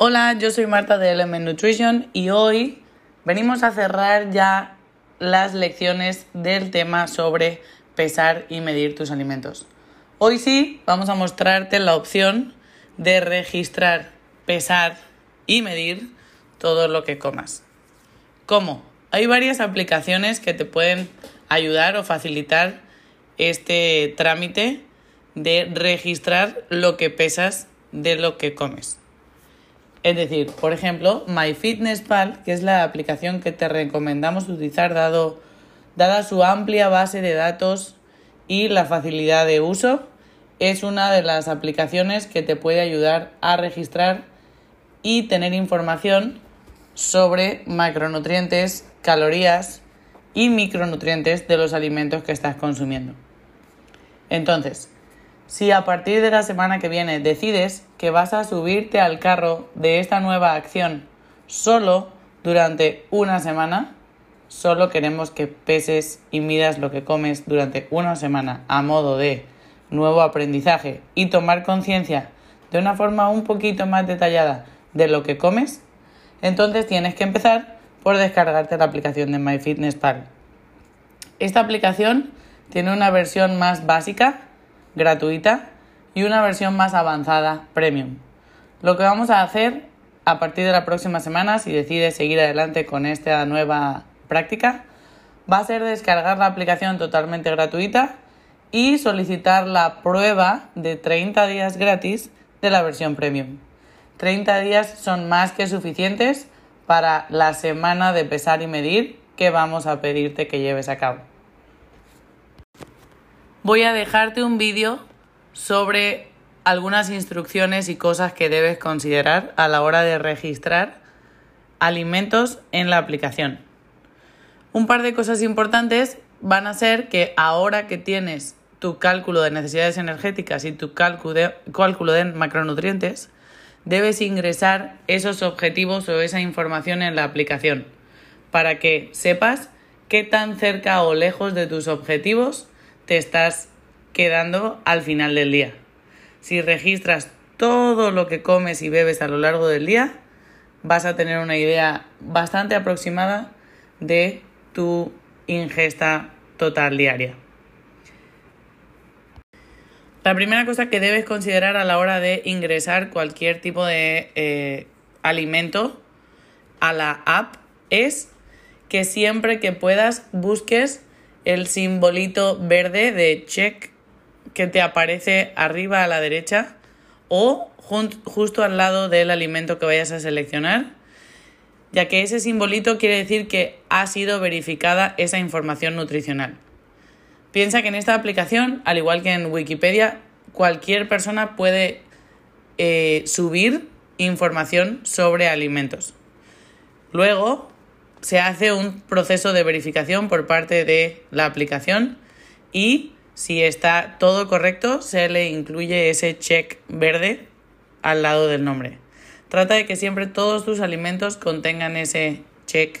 Hola, yo soy Marta de Element Nutrition y hoy venimos a cerrar ya las lecciones del tema sobre pesar y medir tus alimentos. Hoy sí vamos a mostrarte la opción de registrar, pesar y medir todo lo que comas. ¿Cómo? Hay varias aplicaciones que te pueden ayudar o facilitar este trámite de registrar lo que pesas de lo que comes. Es decir, por ejemplo, MyFitnessPal, que es la aplicación que te recomendamos utilizar dado, dada su amplia base de datos y la facilidad de uso, es una de las aplicaciones que te puede ayudar a registrar y tener información sobre macronutrientes, calorías y micronutrientes de los alimentos que estás consumiendo. Entonces, si a partir de la semana que viene decides que vas a subirte al carro de esta nueva acción solo durante una semana, solo queremos que peses y midas lo que comes durante una semana a modo de nuevo aprendizaje y tomar conciencia de una forma un poquito más detallada de lo que comes, entonces tienes que empezar por descargarte la aplicación de MyFitnessPal. Esta aplicación tiene una versión más básica, gratuita, y una versión más avanzada, premium. Lo que vamos a hacer a partir de la próxima semana, si decides seguir adelante con esta nueva práctica, va a ser descargar la aplicación totalmente gratuita y solicitar la prueba de 30 días gratis de la versión premium. 30 días son más que suficientes para la semana de pesar y medir que vamos a pedirte que lleves a cabo. Voy a dejarte un vídeo sobre algunas instrucciones y cosas que debes considerar a la hora de registrar alimentos en la aplicación. Un par de cosas importantes van a ser que ahora que tienes tu cálculo de necesidades energéticas y tu cálculo de, cálculo de macronutrientes, debes ingresar esos objetivos o esa información en la aplicación para que sepas qué tan cerca o lejos de tus objetivos te estás quedando al final del día. Si registras todo lo que comes y bebes a lo largo del día, vas a tener una idea bastante aproximada de tu ingesta total diaria. La primera cosa que debes considerar a la hora de ingresar cualquier tipo de eh, alimento a la app es que siempre que puedas busques el simbolito verde de check que te aparece arriba a la derecha o justo al lado del alimento que vayas a seleccionar, ya que ese simbolito quiere decir que ha sido verificada esa información nutricional. Piensa que en esta aplicación, al igual que en Wikipedia, cualquier persona puede eh, subir información sobre alimentos. Luego se hace un proceso de verificación por parte de la aplicación y si está todo correcto se le incluye ese check verde al lado del nombre. Trata de que siempre todos tus alimentos contengan ese check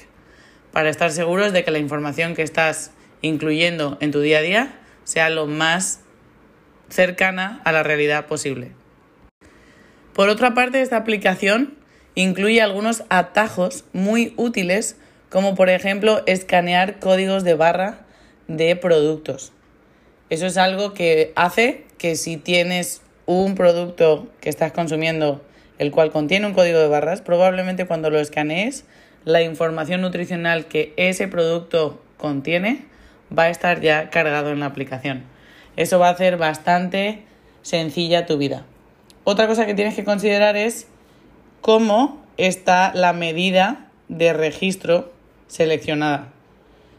para estar seguros de que la información que estás incluyendo en tu día a día sea lo más cercana a la realidad posible. Por otra parte, esta aplicación incluye algunos atajos muy útiles, como por ejemplo escanear códigos de barra de productos. Eso es algo que hace que si tienes un producto que estás consumiendo el cual contiene un código de barras, probablemente cuando lo escanees, la información nutricional que ese producto contiene va a estar ya cargado en la aplicación. Eso va a hacer bastante sencilla tu vida. Otra cosa que tienes que considerar es cómo está la medida de registro seleccionada.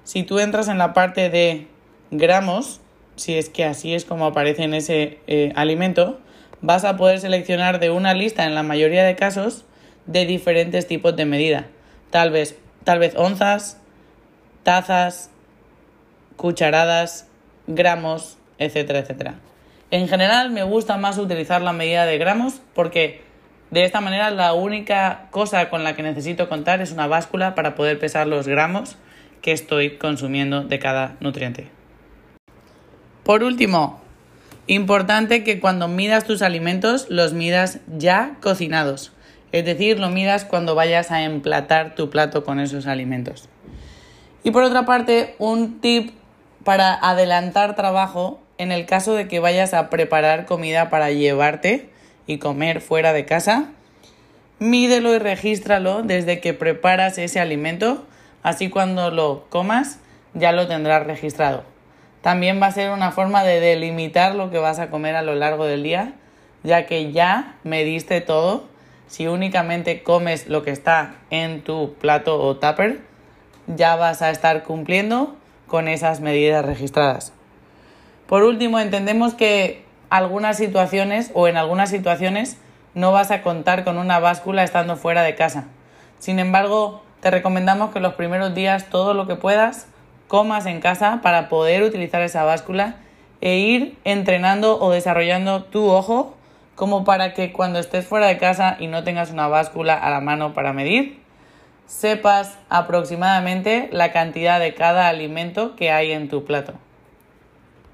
Si tú entras en la parte de gramos, si es que así es como aparece en ese eh, alimento, vas a poder seleccionar de una lista en la mayoría de casos de diferentes tipos de medida. Tal vez, tal vez onzas, tazas, cucharadas, gramos, etcétera, etcétera. En general me gusta más utilizar la medida de gramos porque de esta manera la única cosa con la que necesito contar es una báscula para poder pesar los gramos que estoy consumiendo de cada nutriente. Por último, importante que cuando midas tus alimentos los midas ya cocinados. Es decir, lo midas cuando vayas a emplatar tu plato con esos alimentos. Y por otra parte, un tip para adelantar trabajo en el caso de que vayas a preparar comida para llevarte y comer fuera de casa, mídelo y regístralo desde que preparas ese alimento, así cuando lo comas ya lo tendrás registrado. También va a ser una forma de delimitar lo que vas a comer a lo largo del día, ya que ya mediste todo. Si únicamente comes lo que está en tu plato o tupper, ya vas a estar cumpliendo con esas medidas registradas. Por último, entendemos que algunas situaciones o en algunas situaciones no vas a contar con una báscula estando fuera de casa. Sin embargo, te recomendamos que los primeros días todo lo que puedas comas en casa para poder utilizar esa báscula e ir entrenando o desarrollando tu ojo como para que cuando estés fuera de casa y no tengas una báscula a la mano para medir, sepas aproximadamente la cantidad de cada alimento que hay en tu plato.